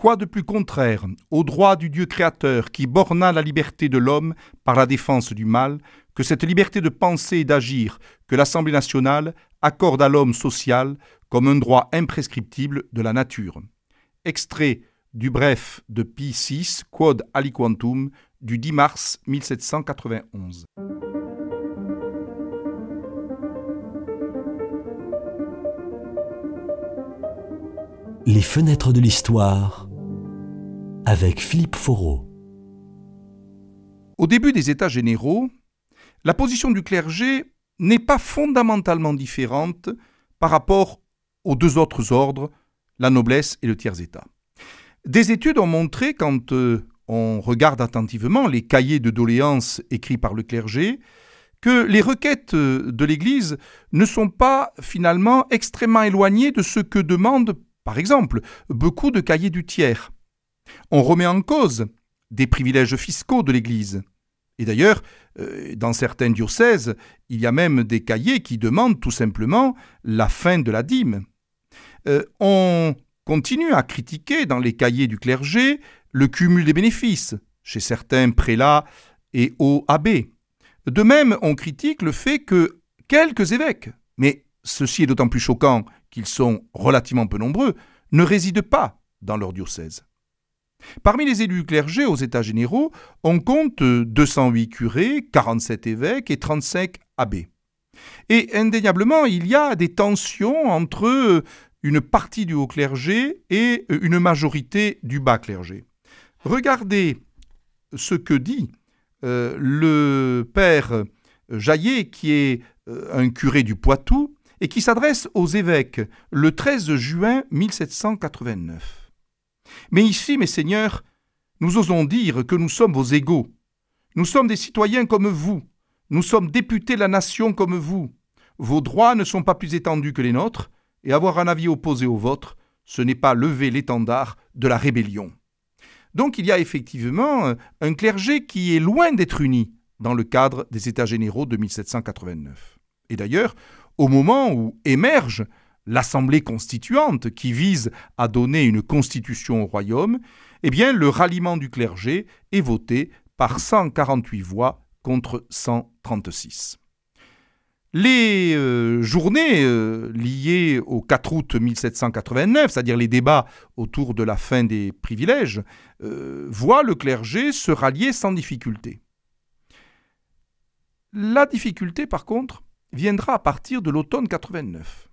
Quoi de plus contraire au droit du Dieu créateur qui borna la liberté de l'homme par la défense du mal que cette liberté de penser et d'agir que l'Assemblée nationale accorde à l'homme social comme un droit imprescriptible de la nature? Extrait du bref de Pi VI, Quod Aliquantum, du 10 mars 1791. Les fenêtres de l'histoire avec Philippe Foreau. Au début des États généraux, la position du clergé n'est pas fondamentalement différente par rapport aux deux autres ordres, la noblesse et le tiers-État. Des études ont montré, quand euh, on regarde attentivement les cahiers de doléances écrits par le clergé, que les requêtes euh, de l'Église ne sont pas finalement extrêmement éloignées de ce que demandent, par exemple, beaucoup de cahiers du tiers. On remet en cause des privilèges fiscaux de l'Église. Et d'ailleurs, euh, dans certains diocèses, il y a même des cahiers qui demandent tout simplement la fin de la dîme. Euh, on continue à critiquer dans les cahiers du clergé le cumul des bénéfices chez certains prélats et hauts abbés. De même, on critique le fait que quelques évêques, mais ceci est d'autant plus choquant qu'ils sont relativement peu nombreux, ne résident pas dans leur diocèse. Parmi les élus clergés aux États généraux, on compte 208 curés, 47 évêques et 35 abbés. Et indéniablement, il y a des tensions entre une partie du haut clergé et une majorité du bas clergé. Regardez ce que dit euh, le père Jaillet, qui est euh, un curé du Poitou, et qui s'adresse aux évêques le 13 juin 1789. Mais ici, mes seigneurs, nous osons dire que nous sommes vos égaux. Nous sommes des citoyens comme vous. Nous sommes députés de la nation comme vous. Vos droits ne sont pas plus étendus que les nôtres, et avoir un avis opposé au vôtre, ce n'est pas lever l'étendard de la rébellion. Donc il y a effectivement un clergé qui est loin d'être uni dans le cadre des États généraux de 1789. Et d'ailleurs, au moment où émerge l'Assemblée constituante qui vise à donner une constitution au royaume, eh bien le ralliement du clergé est voté par 148 voix contre 136. Les euh, journées euh, liées au 4 août 1789, c'est-à-dire les débats autour de la fin des privilèges, euh, voient le clergé se rallier sans difficulté. La difficulté, par contre, viendra à partir de l'automne 89.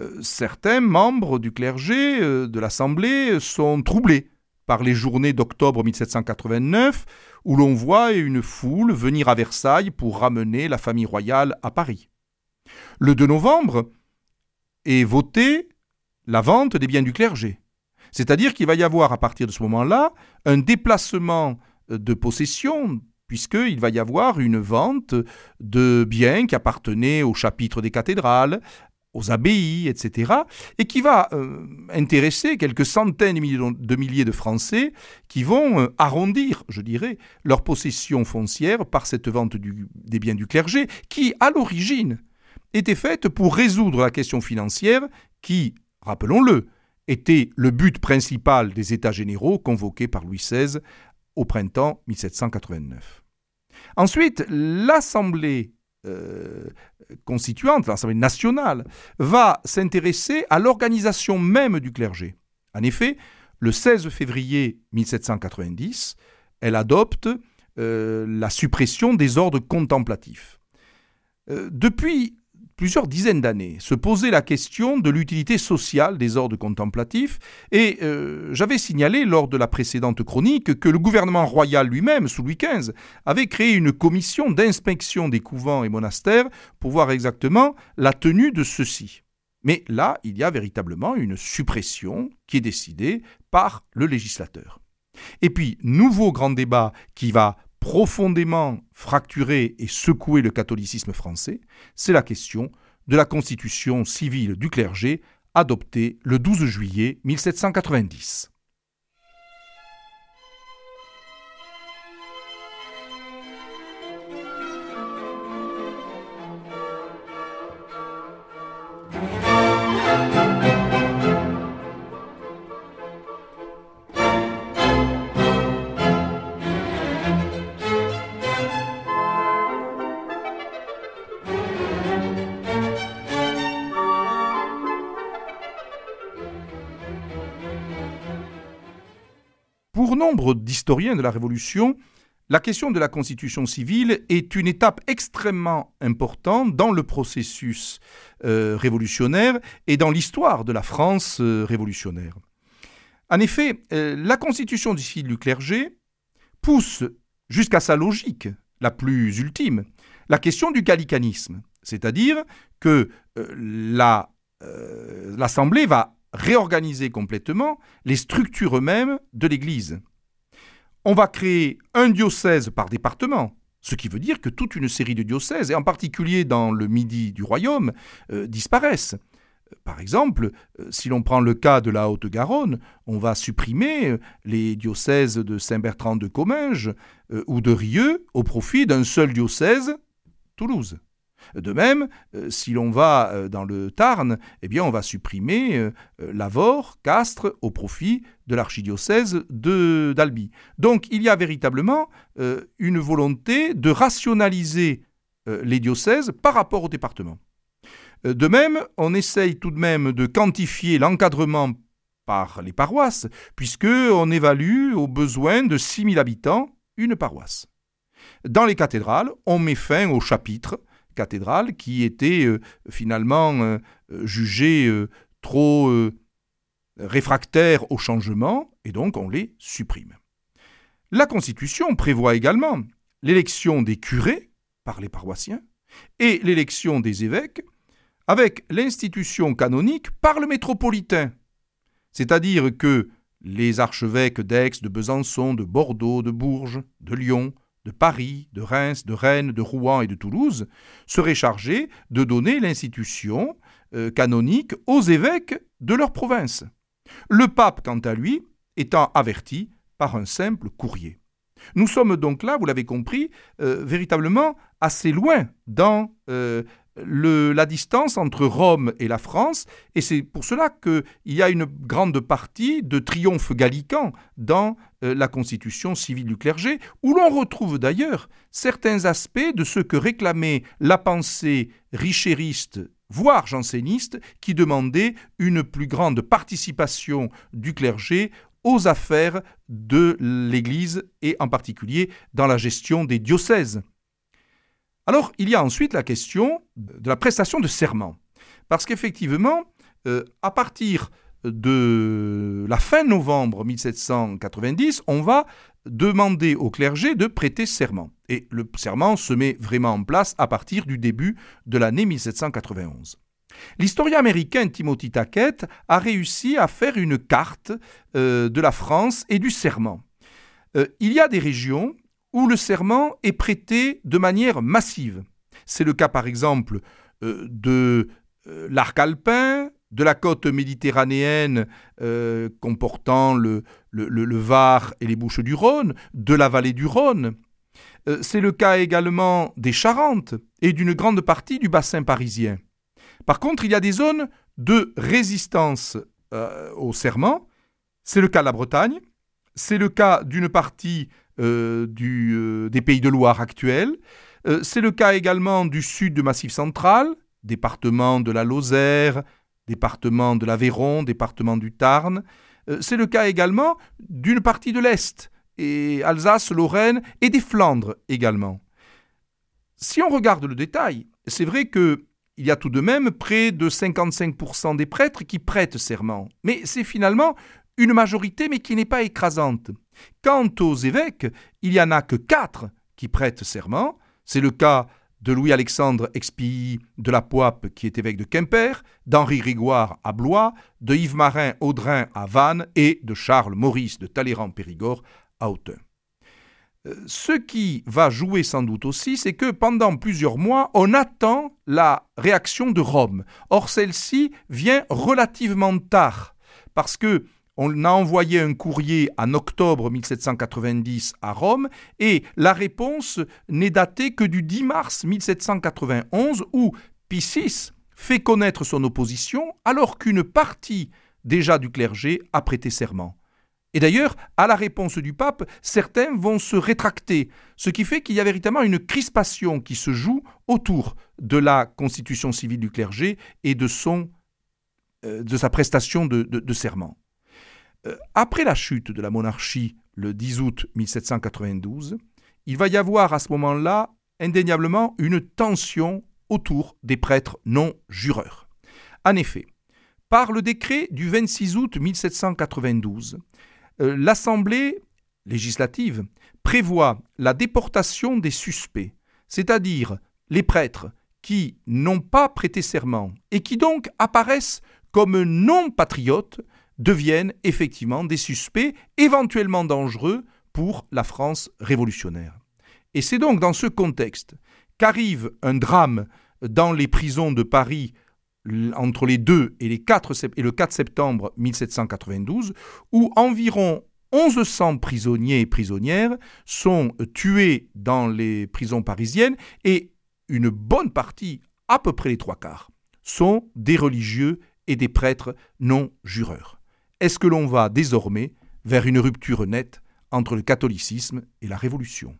Euh, certains membres du clergé euh, de l'Assemblée sont troublés par les journées d'octobre 1789 où l'on voit une foule venir à Versailles pour ramener la famille royale à Paris. Le 2 novembre est votée la vente des biens du clergé. C'est-à-dire qu'il va y avoir à partir de ce moment-là un déplacement de possession puisqu'il va y avoir une vente de biens qui appartenaient au chapitre des cathédrales, aux abbayes, etc., et qui va euh, intéresser quelques centaines de milliers de Français qui vont euh, arrondir, je dirais, leur possession foncière par cette vente des biens du clergé, qui, à l'origine, était faite pour résoudre la question financière qui, rappelons-le, était le but principal des États généraux convoqués par Louis XVI au printemps 1789. Ensuite, l'Assemblée euh, constituante, l'Assemblée nationale, va s'intéresser à l'organisation même du clergé. En effet, le 16 février 1790, elle adopte euh, la suppression des ordres contemplatifs. Euh, depuis plusieurs dizaines d'années se posait la question de l'utilité sociale des ordres contemplatifs et euh, j'avais signalé lors de la précédente chronique que le gouvernement royal lui-même, sous Louis XV, avait créé une commission d'inspection des couvents et monastères pour voir exactement la tenue de ceux-ci. Mais là, il y a véritablement une suppression qui est décidée par le législateur. Et puis, nouveau grand débat qui va profondément fracturé et secoué le catholicisme français, c'est la question de la constitution civile du clergé adoptée le 12 juillet 1790. Pour nombre d'historiens de la Révolution, la question de la constitution civile est une étape extrêmement importante dans le processus euh, révolutionnaire et dans l'histoire de la France euh, révolutionnaire. En effet, euh, la constitution civile du clergé pousse jusqu'à sa logique la plus ultime la question du gallicanisme, c'est-à-dire que l'Assemblée va réorganiser complètement les structures eux-mêmes de l'Église on va créer un diocèse par département, ce qui veut dire que toute une série de diocèses, et en particulier dans le midi du royaume, euh, disparaissent. Par exemple, euh, si l'on prend le cas de la Haute-Garonne, on va supprimer euh, les diocèses de Saint-Bertrand de Comminges ou de Rieux au profit d'un seul diocèse, Toulouse. De même, euh, si l'on va euh, dans le Tarn, eh bien, on va supprimer euh, Lavore, Castres, au profit de l'archidiocèse d'Albi. Donc, il y a véritablement une volonté de rationaliser les diocèses par rapport au département. De même, on essaye tout de même de quantifier l'encadrement par les paroisses, puisque on évalue au besoin de 6000 habitants une paroisse. Dans les cathédrales, on met fin au chapitre, cathédrale qui était euh, finalement euh, jugée euh, trop réfractaire au changement, et donc on les supprime. La Constitution prévoit également l'élection des curés par les paroissiens et l'élection des évêques avec l'institution canonique par le métropolitain. C'est-à-dire que les archevêques d'Aix, de Besançon, de Bordeaux, de Bourges, de Lyon, de Paris, de Reims, de Rennes, de Rouen et de Toulouse, seraient chargés de donner l'institution euh, canonique aux évêques de leur province. Le pape, quant à lui, étant averti par un simple courrier. Nous sommes donc là, vous l'avez compris, euh, véritablement assez loin dans euh, la distance entre Rome et la France, et c'est pour cela qu'il y a une grande partie de triomphe gallican dans euh, la constitution civile du clergé, où l'on retrouve d'ailleurs certains aspects de ce que réclamait la pensée richériste voire janséniste, qui demandait une plus grande participation du clergé aux affaires de l'Église et en particulier dans la gestion des diocèses. Alors, il y a ensuite la question de la prestation de serment. Parce qu'effectivement, euh, à partir de la fin novembre 1790, on va demander au clergé de prêter serment. Et le serment se met vraiment en place à partir du début de l'année 1791. L'historien américain Timothy Tackett a réussi à faire une carte euh, de la France et du serment. Euh, il y a des régions où le serment est prêté de manière massive. C'est le cas par exemple euh, de euh, l'arc alpin, de la côte méditerranéenne euh, comportant le, Var et les Bouches du Rhône, de la vallée du Rhône. C'est le cas également des Charentes et d'une grande partie du bassin parisien. Par contre, il y a des zones de résistance au serment. C'est le cas de la Bretagne, c'est le cas d'une partie du, euh, des Pays de Loire actuels. Euh, c'est le cas également du sud du Massif central, département de la Lozère, département de l'Aveyron, département du Tarn. c'est le cas également d'une partie de l'Est, et Alsace, Lorraine et des Flandres également. Si on regarde le détail, c'est vrai que il y a tout de même près de 55% des prêtres qui prêtent serment. Mais c'est finalement une majorité, mais qui n'est pas écrasante. Quant aux évêques, il n'y en a que quatre qui prêtent serment. C'est le cas de Louis-Alexandre Expilly de la Poipe, qui est évêque de Quimper, d'Henri Grégoire à Blois, de Yves-Marin Audrin à Vannes et de Charles Maurice de Talleyrand-Périgord à Autun. Euh, ce qui va jouer sans doute aussi, c'est que pendant plusieurs mois, on attend la réaction de Rome. Or, celle-ci vient relativement tard, parce que on a envoyé un courrier en octobre 1790 à Rome et la réponse n'est datée que du 10 mars 1791 où Pie VI fait connaître son opposition alors qu'une partie déjà du clergé a prêté serment. Et d'ailleurs, à la réponse du pape, certains vont se rétracter, ce qui fait qu'il y a véritablement une crispation qui se joue autour de la constitution civile du clergé et de, euh, de sa prestation de serment. Euh, après la chute de la monarchie le 10 août 1792, il va y avoir à ce moment-là indéniablement une tension autour des prêtres non jureurs. En effet, par le décret du 26 août 1792, euh, l'Assemblée législative prévoit la déportation des suspects, c'est-à-dire les prêtres qui n'ont pas prêté serment et qui donc apparaissent comme non patriotes deviennent effectivement des suspects éventuellement dangereux pour la France révolutionnaire. Et c'est donc dans ce contexte qu'arrive un drame dans les prisons de Paris entre les 2 et, les 4, et le 4 septembre 1792, où environ 1100 prisonniers et prisonnières sont tués dans les prisons parisiennes et une bonne partie, à peu près les trois quarts, sont des religieux et des prêtres non jureurs. Est-ce que l'on va désormais vers une rupture nette entre le catholicisme et la Révolution?